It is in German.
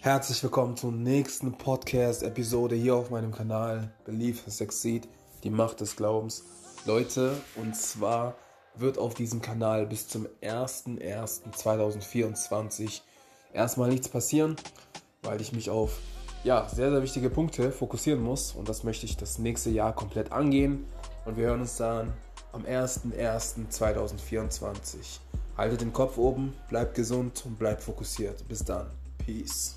Herzlich willkommen zur nächsten Podcast-Episode hier auf meinem Kanal Believe Succeed, die Macht des Glaubens. Leute, und zwar wird auf diesem Kanal bis zum 01.01.2024 erstmal nichts passieren, weil ich mich auf ja, sehr, sehr wichtige Punkte fokussieren muss und das möchte ich das nächste Jahr komplett angehen und wir hören uns dann am 01.01.2024. Haltet den Kopf oben, bleibt gesund und bleibt fokussiert. Bis dann. Peace.